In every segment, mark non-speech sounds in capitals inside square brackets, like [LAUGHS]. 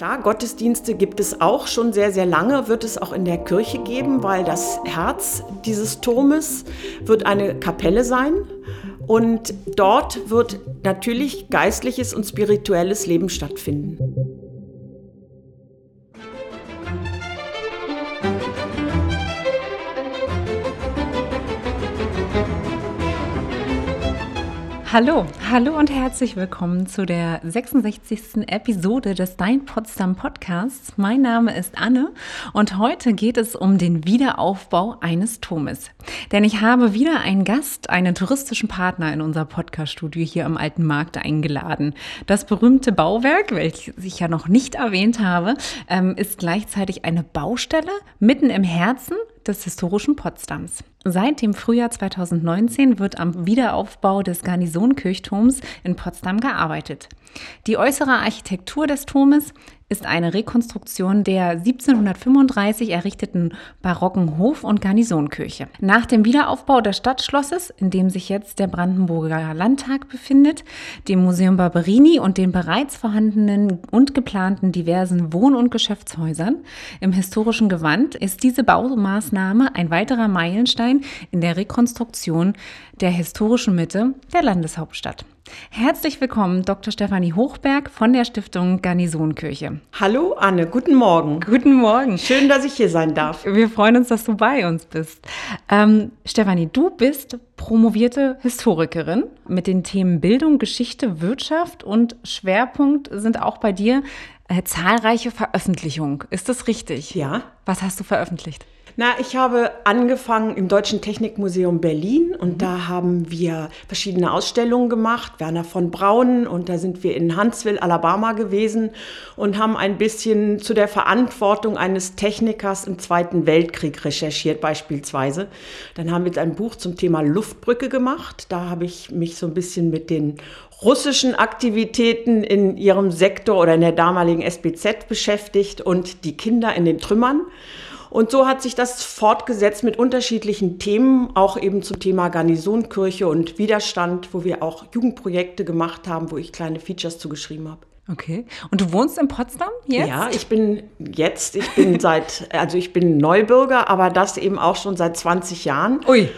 Klar, Gottesdienste gibt es auch schon sehr, sehr lange, wird es auch in der Kirche geben, weil das Herz dieses Turmes wird eine Kapelle sein. Und dort wird natürlich geistliches und spirituelles Leben stattfinden. Hallo, hallo und herzlich willkommen zu der 66. Episode des Dein Potsdam Podcasts. Mein Name ist Anne und heute geht es um den Wiederaufbau eines Turmes. Denn ich habe wieder einen Gast, einen touristischen Partner in unser Podcaststudio hier am Alten Markt eingeladen. Das berühmte Bauwerk, welches ich ja noch nicht erwähnt habe, ähm, ist gleichzeitig eine Baustelle mitten im Herzen des historischen Potsdams. Seit dem Frühjahr 2019 wird am Wiederaufbau des Garnisonkirchturms in Potsdam gearbeitet. Die äußere Architektur des Turmes ist eine Rekonstruktion der 1735 errichteten barocken Hof- und Garnisonkirche. Nach dem Wiederaufbau des Stadtschlosses, in dem sich jetzt der Brandenburger Landtag befindet, dem Museum Barberini und den bereits vorhandenen und geplanten diversen Wohn- und Geschäftshäusern im historischen Gewand, ist diese Baumaßnahme ein weiterer Meilenstein in der Rekonstruktion der historischen Mitte der Landeshauptstadt. Herzlich willkommen, Dr. Stefanie Hochberg von der Stiftung Garnisonkirche. Hallo Anne, guten Morgen. Guten Morgen. Schön, dass ich hier sein darf. Wir freuen uns, dass du bei uns bist. Ähm, Stefanie, du bist promovierte Historikerin mit den Themen Bildung, Geschichte, Wirtschaft und Schwerpunkt sind auch bei dir äh, zahlreiche Veröffentlichungen. Ist das richtig? Ja. Was hast du veröffentlicht? Na, ich habe angefangen im Deutschen Technikmuseum Berlin und mhm. da haben wir verschiedene Ausstellungen gemacht. Werner von Braun und da sind wir in Huntsville, Alabama gewesen und haben ein bisschen zu der Verantwortung eines Technikers im Zweiten Weltkrieg recherchiert beispielsweise. Dann haben wir ein Buch zum Thema Luftbrücke gemacht. Da habe ich mich so ein bisschen mit den russischen Aktivitäten in ihrem Sektor oder in der damaligen SBZ beschäftigt und die Kinder in den Trümmern. Und so hat sich das fortgesetzt mit unterschiedlichen Themen, auch eben zum Thema Garnisonkirche und Widerstand, wo wir auch Jugendprojekte gemacht haben, wo ich kleine Features zugeschrieben habe. Okay. Und du wohnst in Potsdam jetzt? Ja, ich bin jetzt, ich bin [LAUGHS] seit, also ich bin Neubürger, aber das eben auch schon seit 20 Jahren. Ui.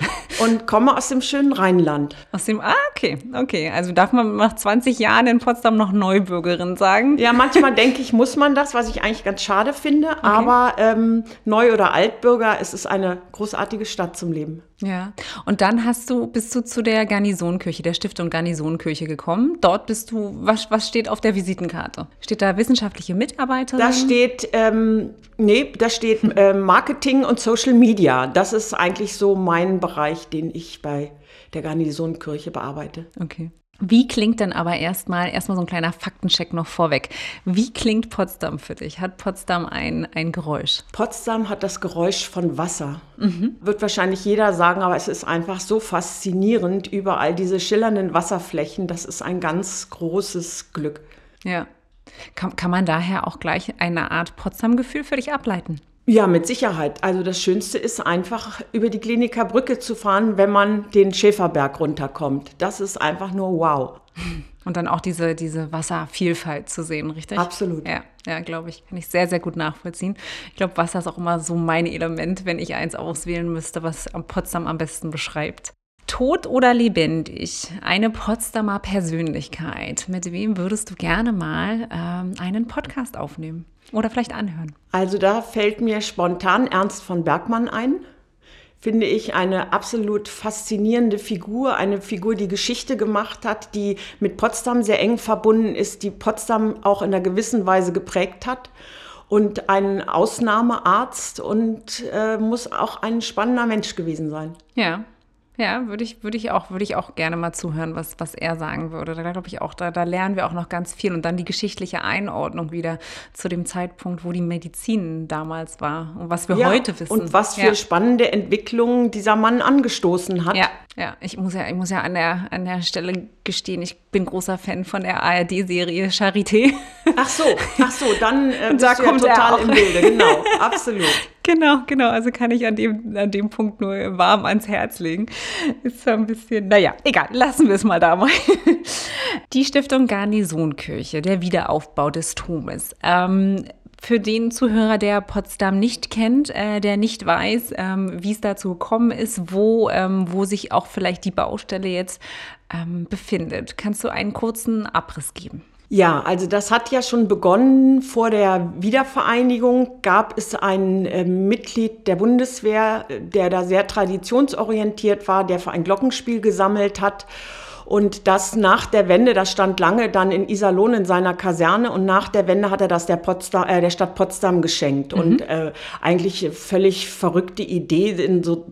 Und komme aus dem schönen Rheinland. Aus dem, ah, okay, okay. Also darf man nach 20 Jahren in Potsdam noch Neubürgerin sagen? Ja, manchmal denke ich, muss man das, was ich eigentlich ganz schade finde. Okay. Aber ähm, Neu- oder Altbürger, es ist eine großartige Stadt zum Leben. Ja, und dann hast du, bist du zu der Garnisonkirche, der Stiftung Garnisonkirche gekommen. Dort bist du, was, was steht auf der Visitenkarte? Steht da wissenschaftliche Mitarbeiterin? Da steht, ähm, nee, da steht [LAUGHS] äh, Marketing und Social Media. Das ist eigentlich so mein Bereich, den ich bei der Garnisonkirche bearbeite. Okay. Wie klingt denn aber erstmal, erstmal so ein kleiner Faktencheck noch vorweg. Wie klingt Potsdam für dich? Hat Potsdam ein, ein Geräusch? Potsdam hat das Geräusch von Wasser. Mhm. Wird wahrscheinlich jeder sagen, aber es ist einfach so faszinierend, überall diese schillernden Wasserflächen. Das ist ein ganz großes Glück. Ja. Kann, kann man daher auch gleich eine Art Potsdam-Gefühl für dich ableiten? Ja, mit Sicherheit. Also das Schönste ist einfach über die Kliniker Brücke zu fahren, wenn man den Schäferberg runterkommt. Das ist einfach nur wow. Und dann auch diese, diese Wasservielfalt zu sehen, richtig? Absolut. Ja, ja glaube ich. Kann ich sehr, sehr gut nachvollziehen. Ich glaube, Wasser ist auch immer so mein Element, wenn ich eins auswählen müsste, was Potsdam am besten beschreibt. Tot oder lebendig? Eine Potsdamer Persönlichkeit. Mit wem würdest du gerne mal ähm, einen Podcast aufnehmen? Oder vielleicht anhören? Also da fällt mir spontan Ernst von Bergmann ein. Finde ich eine absolut faszinierende Figur, eine Figur, die Geschichte gemacht hat, die mit Potsdam sehr eng verbunden ist, die Potsdam auch in einer gewissen Weise geprägt hat und ein Ausnahmearzt und äh, muss auch ein spannender Mensch gewesen sein. Ja, ja, würde ich, würde ich auch, würde ich auch gerne mal zuhören, was, was er sagen würde. Da glaube ich auch, da, da lernen wir auch noch ganz viel. Und dann die geschichtliche Einordnung wieder zu dem Zeitpunkt, wo die Medizin damals war und was wir ja, heute wissen. Und was für ja. spannende Entwicklungen dieser Mann angestoßen hat. Ja, ja. Ich muss ja, ich muss ja an der, an der Stelle gestehen, ich bin großer Fan von der ARD-Serie Charité. Ach so, ach so, dann äh, [LAUGHS] da kommt ja total im Bilde, genau, absolut. Genau, genau. Also kann ich an dem, an dem Punkt nur warm ans Herz legen. Ist zwar ein bisschen, naja, egal, lassen wir es mal dabei. [LAUGHS] Die Stiftung Garnisonkirche, der Wiederaufbau des Turmes. Ähm, für den Zuhörer, der Potsdam nicht kennt, äh, der nicht weiß, ähm, wie es dazu gekommen ist, wo, ähm, wo sich auch vielleicht die Baustelle jetzt ähm, befindet. Kannst du einen kurzen Abriss geben? Ja, also das hat ja schon begonnen. Vor der Wiedervereinigung gab es ein äh, Mitglied der Bundeswehr, der da sehr traditionsorientiert war, der für ein Glockenspiel gesammelt hat und das nach der Wende, das stand lange dann in Iserlohn in seiner Kaserne und nach der Wende hat er das der, Potsdam, äh, der Stadt Potsdam geschenkt. Mhm. Und äh, eigentlich völlig verrückte Idee, in, so,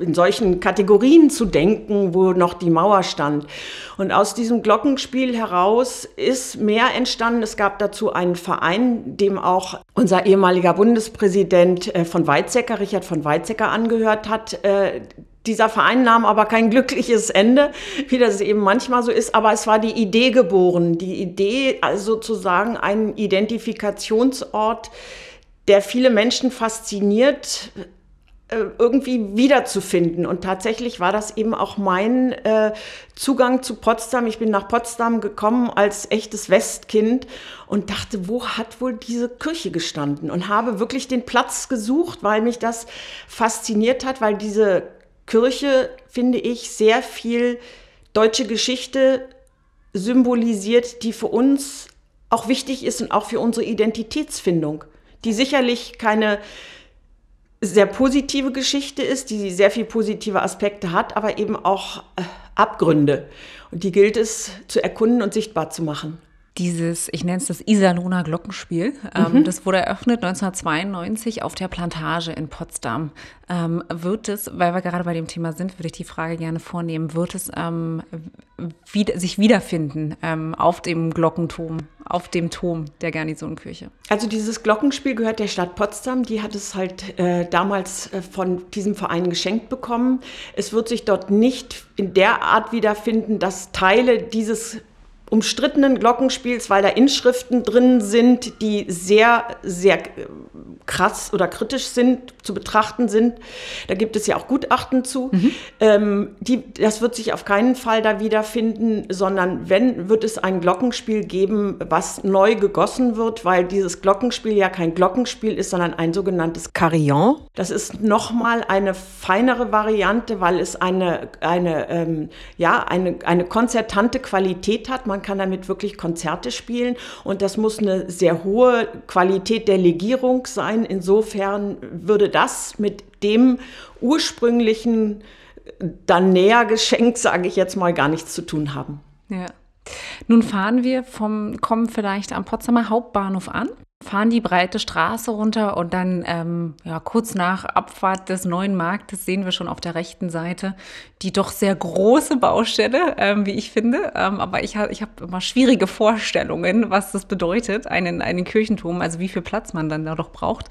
in solchen Kategorien zu denken, wo noch die Mauer stand. Und aus diesem Glockenspiel heraus ist mehr entstanden. Es gab dazu einen Verein, dem auch unser ehemaliger Bundespräsident äh, von Weizsäcker, Richard von Weizsäcker, angehört hat. Dieser Verein nahm aber kein glückliches Ende, [LAUGHS] wie das eben manchmal so ist, aber es war die Idee geboren. Die Idee, also sozusagen ein Identifikationsort, der viele Menschen fasziniert, äh, irgendwie wiederzufinden. Und tatsächlich war das eben auch mein äh, Zugang zu Potsdam. Ich bin nach Potsdam gekommen als echtes Westkind und dachte, wo hat wohl diese Kirche gestanden? Und habe wirklich den Platz gesucht, weil mich das fasziniert hat, weil diese Kirche, finde ich, sehr viel deutsche Geschichte symbolisiert, die für uns auch wichtig ist und auch für unsere Identitätsfindung, die sicherlich keine sehr positive Geschichte ist, die sehr viel positive Aspekte hat, aber eben auch äh, Abgründe. Und die gilt es zu erkunden und sichtbar zu machen dieses, ich nenne es das Iserlohner Glockenspiel. Ähm, mhm. das wurde eröffnet 1992 auf der Plantage in Potsdam. Ähm, wird es, weil wir gerade bei dem Thema sind, würde ich die Frage gerne vornehmen, wird es ähm, wieder, sich wiederfinden ähm, auf dem Glockenturm, auf dem Turm der Garnisonkirche? Also dieses Glockenspiel gehört der Stadt Potsdam. Die hat es halt äh, damals äh, von diesem Verein geschenkt bekommen. Es wird sich dort nicht in der Art wiederfinden, dass Teile dieses umstrittenen Glockenspiels, weil da Inschriften drin sind, die sehr, sehr krass oder kritisch sind, zu betrachten sind. Da gibt es ja auch Gutachten zu. Mhm. Ähm, die, das wird sich auf keinen Fall da wiederfinden, sondern wenn, wird es ein Glockenspiel geben, was neu gegossen wird, weil dieses Glockenspiel ja kein Glockenspiel ist, sondern ein sogenanntes Carillon. Das ist nochmal eine feinere Variante, weil es eine, eine, ähm, ja, eine, eine konzertante Qualität hat. Man kann damit wirklich Konzerte spielen und das muss eine sehr hohe Qualität der Legierung sein. Insofern würde das mit dem ursprünglichen dann näher geschenkt, sage ich jetzt mal, gar nichts zu tun haben. Ja. Nun fahren wir vom, kommen vielleicht am Potsdamer Hauptbahnhof an fahren die breite Straße runter und dann ähm, ja, kurz nach Abfahrt des neuen Marktes sehen wir schon auf der rechten Seite die doch sehr große Baustelle, ähm, wie ich finde. Ähm, aber ich, ha ich habe immer schwierige Vorstellungen, was das bedeutet, einen, einen Kirchenturm, also wie viel Platz man dann da doch braucht.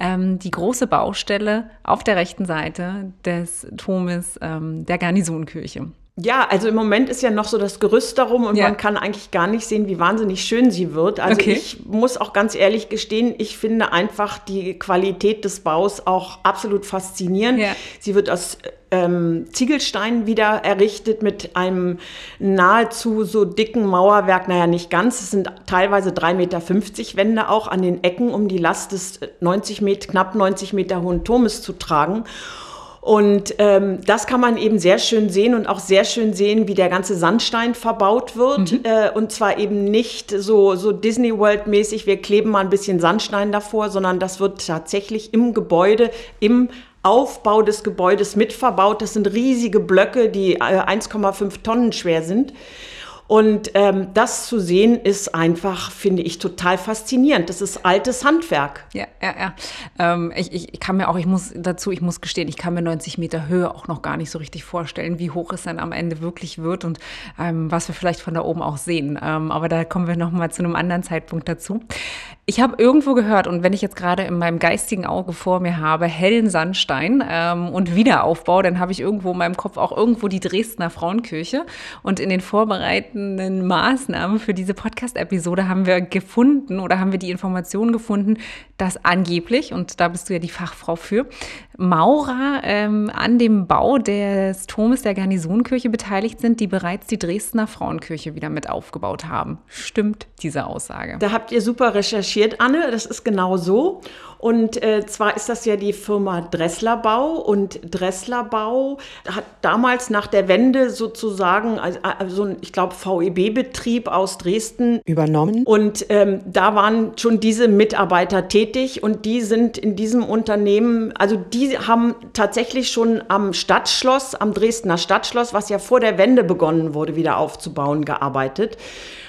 Ähm, die große Baustelle auf der rechten Seite des Turmes ähm, der Garnisonkirche. Ja, also im Moment ist ja noch so das Gerüst darum und ja. man kann eigentlich gar nicht sehen, wie wahnsinnig schön sie wird. Also okay. ich muss auch ganz ehrlich gestehen, ich finde einfach die Qualität des Baus auch absolut faszinierend. Ja. Sie wird aus ähm, Ziegelsteinen wieder errichtet mit einem nahezu so dicken Mauerwerk, naja nicht ganz, es sind teilweise 3,50 Meter Wände auch an den Ecken, um die Last des 90 Meter, knapp 90 Meter hohen Turmes zu tragen. Und ähm, das kann man eben sehr schön sehen und auch sehr schön sehen, wie der ganze Sandstein verbaut wird. Mhm. Äh, und zwar eben nicht so, so Disney World-mäßig, wir kleben mal ein bisschen Sandstein davor, sondern das wird tatsächlich im Gebäude, im Aufbau des Gebäudes mit verbaut. Das sind riesige Blöcke, die äh, 1,5 Tonnen schwer sind. Und ähm, das zu sehen ist einfach, finde ich, total faszinierend. Das ist altes Handwerk. Ja, ja, ja. Ähm, ich, ich, kann mir auch, ich muss dazu, ich muss gestehen, ich kann mir 90 Meter Höhe auch noch gar nicht so richtig vorstellen, wie hoch es dann am Ende wirklich wird und ähm, was wir vielleicht von da oben auch sehen. Ähm, aber da kommen wir noch mal zu einem anderen Zeitpunkt dazu. Ich habe irgendwo gehört, und wenn ich jetzt gerade in meinem geistigen Auge vor mir habe, hellen Sandstein ähm, und Wiederaufbau, dann habe ich irgendwo in meinem Kopf auch irgendwo die Dresdner Frauenkirche. Und in den Vorbereiten einleitenden Maßnahmen für diese Podcast-Episode haben wir gefunden oder haben wir die Information gefunden, dass angeblich, und da bist du ja die Fachfrau für, Maurer ähm, an dem Bau des Turmes der Garnisonkirche beteiligt sind, die bereits die Dresdner Frauenkirche wieder mit aufgebaut haben. Stimmt diese Aussage? Da habt ihr super recherchiert, Anne. Das ist genau so. Und äh, zwar ist das ja die Firma Dressler Bau und Dressler Bau hat damals nach der Wende sozusagen also, also ich glaube VEB-Betrieb aus Dresden übernommen. Und ähm, da waren schon diese Mitarbeiter tätig. Und die sind in diesem Unternehmen, also die haben tatsächlich schon am Stadtschloss, am Dresdner Stadtschloss, was ja vor der Wende begonnen wurde, wieder aufzubauen, gearbeitet.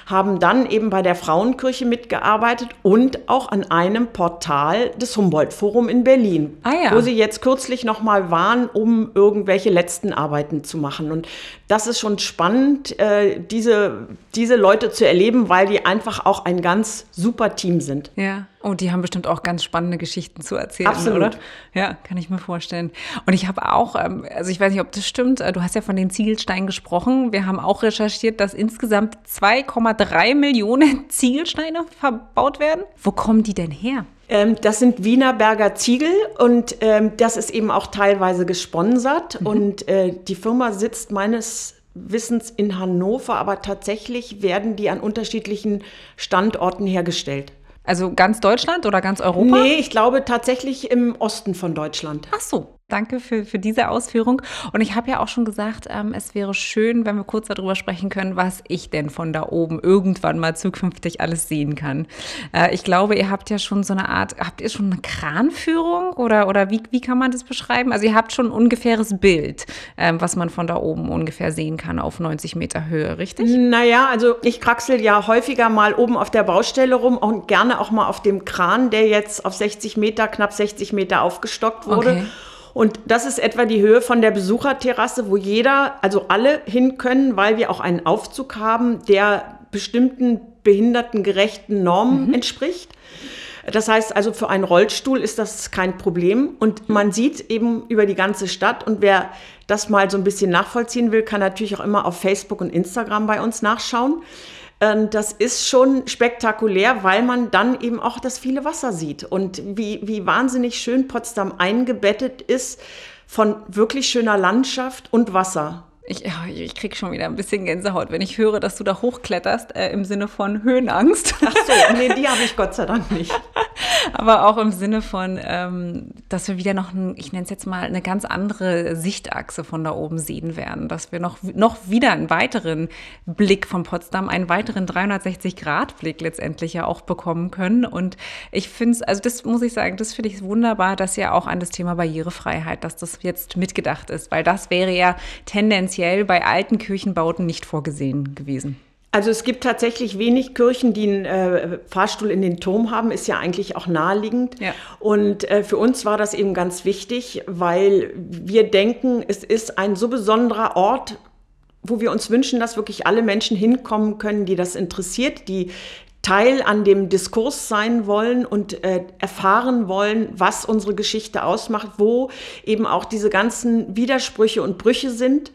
Haben dann eben bei der Frauenkirche mitgearbeitet und auch an einem Portal des Humboldt-Forum in Berlin, ah ja. wo sie jetzt kürzlich noch mal waren, um irgendwelche letzten Arbeiten zu machen. Und das ist schon spannend, äh, diese, diese Leute zu erleben, weil die einfach auch ein ganz super Team sind. Ja. Oh, die haben bestimmt auch ganz spannende Geschichten zu erzählen, Absolut. oder? Ja, kann ich mir vorstellen. Und ich habe auch, ähm, also ich weiß nicht, ob das stimmt, äh, du hast ja von den Ziegelsteinen gesprochen. Wir haben auch recherchiert, dass insgesamt 2,3 Millionen Ziegelsteine verbaut werden. Wo kommen die denn her? Ähm, das sind Wienerberger Ziegel und ähm, das ist eben auch teilweise gesponsert. Mhm. Und äh, die Firma sitzt meines Wissens in Hannover, aber tatsächlich werden die an unterschiedlichen Standorten hergestellt. Also ganz Deutschland oder ganz Europa? Nee, ich glaube tatsächlich im Osten von Deutschland. Ach so. Danke für, für diese Ausführung. Und ich habe ja auch schon gesagt, ähm, es wäre schön, wenn wir kurz darüber sprechen können, was ich denn von da oben irgendwann mal zukünftig alles sehen kann. Äh, ich glaube, ihr habt ja schon so eine Art, habt ihr schon eine Kranführung oder, oder wie, wie kann man das beschreiben? Also ihr habt schon ein ungefähres Bild, ähm, was man von da oben ungefähr sehen kann auf 90 Meter Höhe, richtig? Naja, also ich kraxel ja häufiger mal oben auf der Baustelle rum und gerne auch mal auf dem Kran, der jetzt auf 60 Meter, knapp 60 Meter aufgestockt wurde. Okay. Und das ist etwa die Höhe von der Besucherterrasse, wo jeder, also alle hin können, weil wir auch einen Aufzug haben, der bestimmten behindertengerechten Normen mhm. entspricht. Das heißt also, für einen Rollstuhl ist das kein Problem. Und man sieht eben über die ganze Stadt. Und wer das mal so ein bisschen nachvollziehen will, kann natürlich auch immer auf Facebook und Instagram bei uns nachschauen. Ähm, das ist schon spektakulär, weil man dann eben auch das viele Wasser sieht und wie, wie wahnsinnig schön Potsdam eingebettet ist von wirklich schöner Landschaft und Wasser. Ich, ich kriege schon wieder ein bisschen Gänsehaut, wenn ich höre, dass du da hochkletterst, äh, im Sinne von Höhenangst. Ach so, [LAUGHS] nee, die habe ich Gott sei Dank nicht. Aber auch im Sinne von, ähm, dass wir wieder noch, ein, ich nenne es jetzt mal, eine ganz andere Sichtachse von da oben sehen werden. Dass wir noch, noch wieder einen weiteren Blick von Potsdam, einen weiteren 360-Grad-Blick letztendlich ja auch bekommen können. Und ich finde es, also das muss ich sagen, das finde ich wunderbar, dass ja auch an das Thema Barrierefreiheit, dass das jetzt mitgedacht ist, weil das wäre ja tendenziell tendenziell bei alten Kirchenbauten nicht vorgesehen gewesen. Also es gibt tatsächlich wenig Kirchen, die einen äh, Fahrstuhl in den Turm haben, ist ja eigentlich auch naheliegend. Ja. Und äh, für uns war das eben ganz wichtig, weil wir denken, es ist ein so besonderer Ort, wo wir uns wünschen, dass wirklich alle Menschen hinkommen können, die das interessiert, die Teil an dem Diskurs sein wollen und äh, erfahren wollen, was unsere Geschichte ausmacht, wo eben auch diese ganzen Widersprüche und Brüche sind.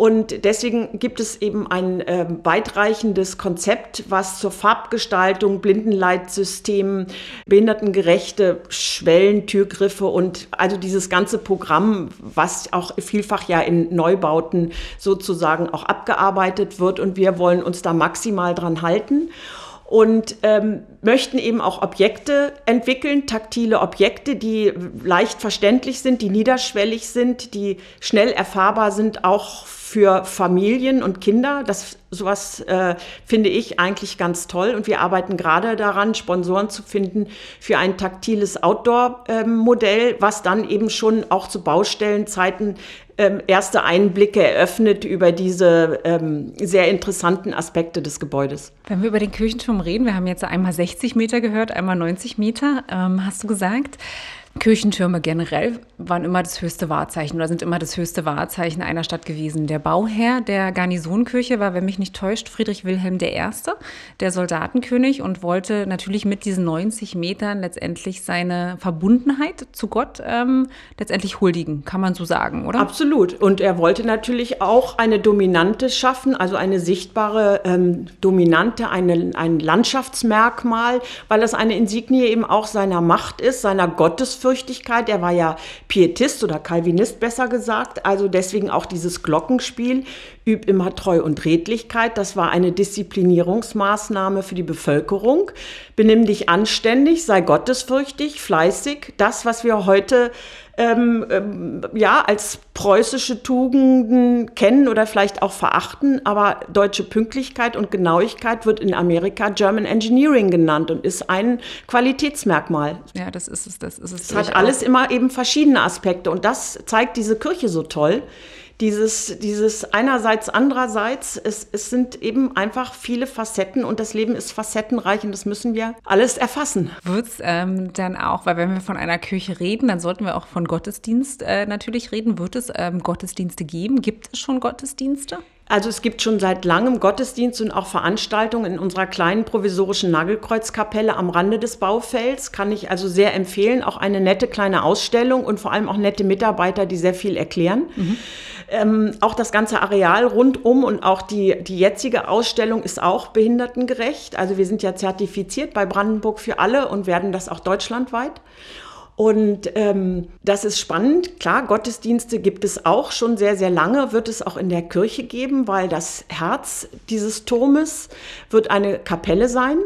Und deswegen gibt es eben ein äh, weitreichendes Konzept, was zur Farbgestaltung, Blindenleitsystem, behindertengerechte Schwellen, Türgriffe und also dieses ganze Programm, was auch vielfach ja in Neubauten sozusagen auch abgearbeitet wird. Und wir wollen uns da maximal dran halten und ähm, möchten eben auch Objekte entwickeln, taktile Objekte, die leicht verständlich sind, die niederschwellig sind, die schnell erfahrbar sind, auch für Familien und Kinder. Das sowas äh, finde ich eigentlich ganz toll und wir arbeiten gerade daran, Sponsoren zu finden für ein taktiles Outdoor-Modell, was dann eben schon auch zu Baustellenzeiten ähm, erste Einblicke eröffnet über diese ähm, sehr interessanten Aspekte des Gebäudes. Wenn wir über den Kirchturm reden, wir haben jetzt einmal 60 Meter gehört, einmal 90 Meter, ähm, hast du gesagt. Kirchentürme generell waren immer das höchste Wahrzeichen oder sind immer das höchste Wahrzeichen einer Stadt gewesen. Der Bauherr der Garnisonkirche war, wenn mich nicht täuscht, Friedrich Wilhelm I., der Soldatenkönig und wollte natürlich mit diesen 90 Metern letztendlich seine Verbundenheit zu Gott ähm, letztendlich huldigen, kann man so sagen, oder? Absolut. Und er wollte natürlich auch eine Dominante schaffen, also eine sichtbare ähm, Dominante, eine, ein Landschaftsmerkmal, weil das eine Insignie eben auch seiner Macht ist, seiner Gottes Gottesfürchtigkeit. Er war ja Pietist oder Calvinist besser gesagt. Also deswegen auch dieses Glockenspiel, üb immer Treu und Redlichkeit. Das war eine Disziplinierungsmaßnahme für die Bevölkerung. Benimm dich anständig, sei gottesfürchtig, fleißig. Das, was wir heute ähm, ähm, ja, als preußische Tugenden kennen oder vielleicht auch verachten, aber deutsche Pünktlichkeit und Genauigkeit wird in Amerika German Engineering genannt und ist ein Qualitätsmerkmal. Ja, das ist es. Das ist es. Es hat alles immer eben verschiedene Aspekte und das zeigt diese Kirche so toll dieses, dieses einerseits, andererseits, es, es sind eben einfach viele Facetten und das Leben ist facettenreich und das müssen wir alles erfassen. Wird es ähm, dann auch, weil wenn wir von einer Kirche reden, dann sollten wir auch von Gottesdienst äh, natürlich reden. Wird es ähm, Gottesdienste geben? Gibt es schon Gottesdienste? Also es gibt schon seit langem Gottesdienst und auch Veranstaltungen in unserer kleinen provisorischen Nagelkreuzkapelle am Rande des Baufelds. Kann ich also sehr empfehlen. Auch eine nette kleine Ausstellung und vor allem auch nette Mitarbeiter, die sehr viel erklären. Mhm. Ähm, auch das ganze Areal rundum und auch die, die jetzige Ausstellung ist auch behindertengerecht. Also wir sind ja zertifiziert bei Brandenburg für alle und werden das auch deutschlandweit. Und ähm, das ist spannend. Klar, Gottesdienste gibt es auch schon sehr, sehr lange, wird es auch in der Kirche geben, weil das Herz dieses Turmes wird eine Kapelle sein.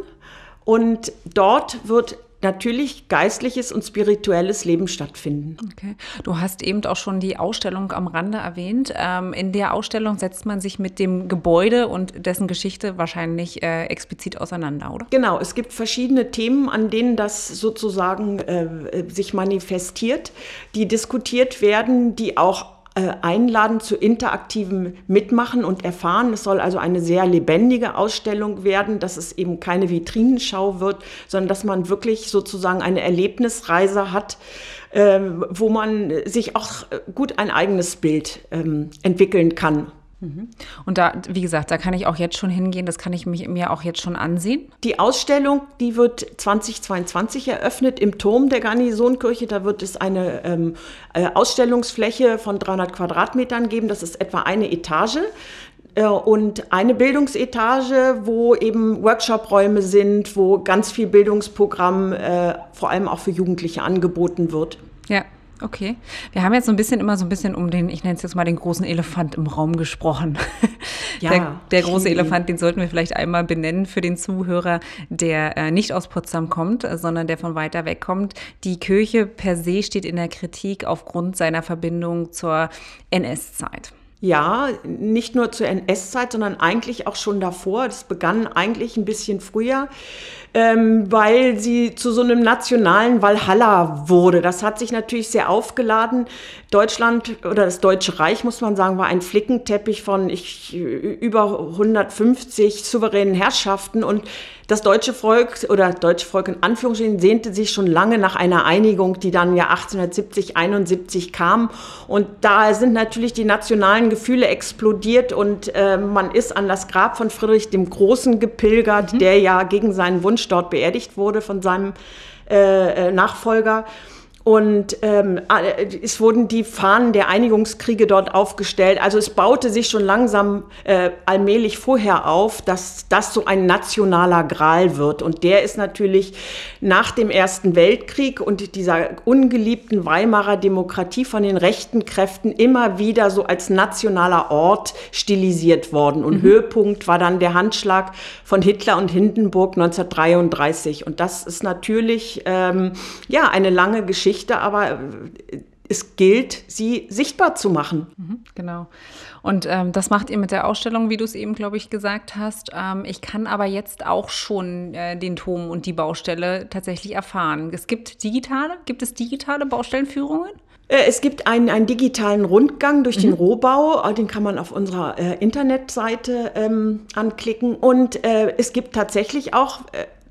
Und dort wird natürlich geistliches und spirituelles Leben stattfinden. Okay. Du hast eben auch schon die Ausstellung am Rande erwähnt. Ähm, in der Ausstellung setzt man sich mit dem Gebäude und dessen Geschichte wahrscheinlich äh, explizit auseinander, oder? Genau, es gibt verschiedene Themen, an denen das sozusagen äh, sich manifestiert, die diskutiert werden, die auch einladen zu interaktivem Mitmachen und Erfahren. Es soll also eine sehr lebendige Ausstellung werden, dass es eben keine Vitrinenschau wird, sondern dass man wirklich sozusagen eine Erlebnisreise hat, ähm, wo man sich auch gut ein eigenes Bild ähm, entwickeln kann. Mhm. Und da, wie gesagt, da kann ich auch jetzt schon hingehen, das kann ich mich, mir auch jetzt schon ansehen. Die Ausstellung, die wird 2022 eröffnet im Turm der Garnisonkirche. Da wird es eine ähm, äh, Ausstellungsfläche von 300 Quadratmetern geben. Das ist etwa eine Etage äh, und eine Bildungsetage, wo eben Workshop-Räume sind, wo ganz viel Bildungsprogramm äh, vor allem auch für Jugendliche angeboten wird. Ja, Okay. Wir haben jetzt so ein bisschen immer so ein bisschen um den, ich nenne es jetzt mal den großen Elefant im Raum gesprochen. [LAUGHS] Ja, der, der große Elefant, den sollten wir vielleicht einmal benennen für den Zuhörer, der äh, nicht aus Potsdam kommt, äh, sondern der von weiter weg kommt. Die Kirche per se steht in der Kritik aufgrund seiner Verbindung zur NS-Zeit. Ja, nicht nur zur NS-Zeit, sondern eigentlich auch schon davor. Das begann eigentlich ein bisschen früher ähm, weil sie zu so einem nationalen Valhalla wurde. Das hat sich natürlich sehr aufgeladen. Deutschland oder das Deutsche Reich, muss man sagen, war ein Flickenteppich von ich, über 150 souveränen Herrschaften und das deutsche Volk oder deutsche Volk in Anführungsstrichen sehnte sich schon lange nach einer Einigung, die dann ja 1870, 71 kam. Und da sind natürlich die nationalen Gefühle explodiert und äh, man ist an das Grab von Friedrich dem Großen gepilgert, mhm. der ja gegen seinen Wunsch dort beerdigt wurde von seinem äh, äh Nachfolger. Und ähm, äh, es wurden die Fahnen der Einigungskriege dort aufgestellt. Also es baute sich schon langsam äh, allmählich vorher auf, dass das so ein nationaler Gral wird. Und der ist natürlich nach dem Ersten Weltkrieg und dieser ungeliebten Weimarer Demokratie von den rechten Kräften immer wieder so als nationaler Ort stilisiert worden. Und mhm. Höhepunkt war dann der Handschlag von Hitler und Hindenburg 1933. Und das ist natürlich ähm, ja eine lange Geschichte Geschichte, aber äh, es gilt, sie sichtbar zu machen. Mhm, genau. Und ähm, das macht ihr mit der Ausstellung, wie du es eben, glaube ich, gesagt hast. Ähm, ich kann aber jetzt auch schon äh, den Turm und die Baustelle tatsächlich erfahren. Es gibt digitale, gibt es digitale Baustellenführungen? Äh, es gibt einen, einen digitalen Rundgang durch mhm. den Rohbau, den kann man auf unserer äh, Internetseite ähm, anklicken. Und äh, es gibt tatsächlich auch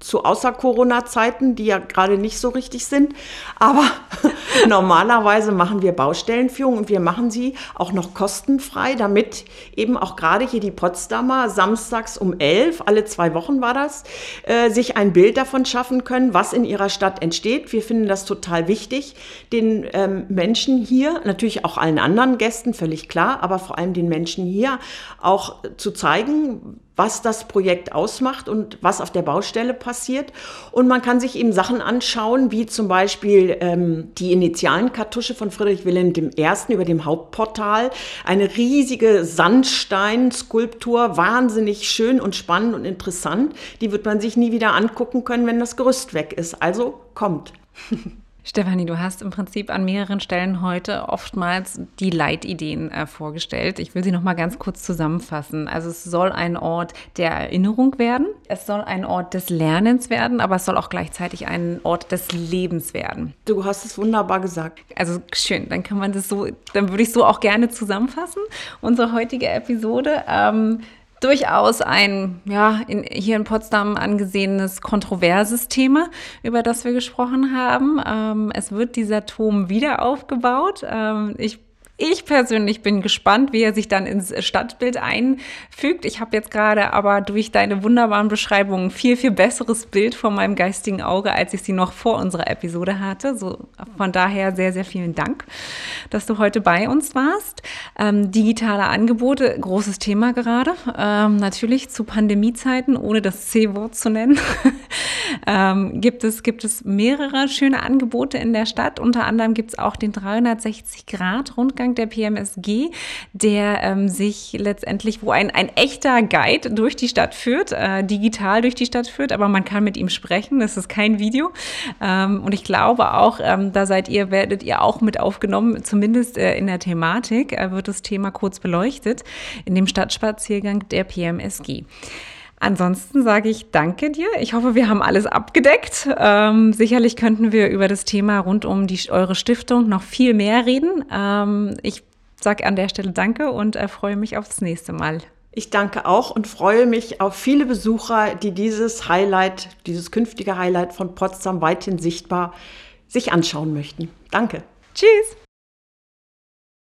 zu Außer-Corona-Zeiten, die ja gerade nicht so richtig sind. Aber [LAUGHS] normalerweise machen wir Baustellenführungen und wir machen sie auch noch kostenfrei, damit eben auch gerade hier die Potsdamer samstags um elf, alle zwei Wochen war das, äh, sich ein Bild davon schaffen können, was in ihrer Stadt entsteht. Wir finden das total wichtig, den ähm, Menschen hier, natürlich auch allen anderen Gästen, völlig klar, aber vor allem den Menschen hier auch zu zeigen, was das Projekt ausmacht und was auf der Baustelle passiert. Und man kann sich eben Sachen anschauen, wie zum Beispiel ähm, die Initialenkartusche von Friedrich Wilhelm I. über dem Hauptportal. Eine riesige Sandsteinskulptur, wahnsinnig schön und spannend und interessant. Die wird man sich nie wieder angucken können, wenn das Gerüst weg ist. Also kommt. [LAUGHS] Stefanie, du hast im Prinzip an mehreren Stellen heute oftmals die Leitideen äh, vorgestellt. Ich will sie noch mal ganz kurz zusammenfassen. Also es soll ein Ort der Erinnerung werden, es soll ein Ort des Lernens werden, aber es soll auch gleichzeitig ein Ort des Lebens werden. Du hast es wunderbar gesagt. Also schön, dann kann man das so, dann würde ich so auch gerne zusammenfassen. Unsere heutige Episode. Ähm, durchaus ein, ja, in, hier in Potsdam angesehenes kontroverses Thema, über das wir gesprochen haben. Ähm, es wird dieser Turm wieder aufgebaut. Ähm, ich ich persönlich bin gespannt, wie er sich dann ins Stadtbild einfügt. Ich habe jetzt gerade aber durch deine wunderbaren Beschreibungen viel, viel besseres Bild vor meinem geistigen Auge, als ich sie noch vor unserer Episode hatte. So, von daher sehr, sehr vielen Dank, dass du heute bei uns warst. Ähm, digitale Angebote, großes Thema gerade. Ähm, natürlich zu Pandemiezeiten, ohne das C-Wort zu nennen, [LAUGHS] ähm, gibt, es, gibt es mehrere schöne Angebote in der Stadt. Unter anderem gibt es auch den 360-Grad-Rundgang Rundgang der PMSG, der ähm, sich letztendlich, wo ein, ein echter Guide durch die Stadt führt, äh, digital durch die Stadt führt, aber man kann mit ihm sprechen. Das ist kein Video. Ähm, und ich glaube auch, ähm, da seid ihr, werdet ihr auch mit aufgenommen, zumindest äh, in der Thematik äh, wird das Thema kurz beleuchtet in dem Stadtspaziergang der PMSG. Ansonsten sage ich danke dir. Ich hoffe, wir haben alles abgedeckt. Ähm, sicherlich könnten wir über das Thema rund um die, eure Stiftung noch viel mehr reden. Ähm, ich sage an der Stelle danke und äh, freue mich aufs nächste Mal. Ich danke auch und freue mich auf viele Besucher, die dieses Highlight, dieses künftige Highlight von Potsdam weithin sichtbar sich anschauen möchten. Danke. Tschüss.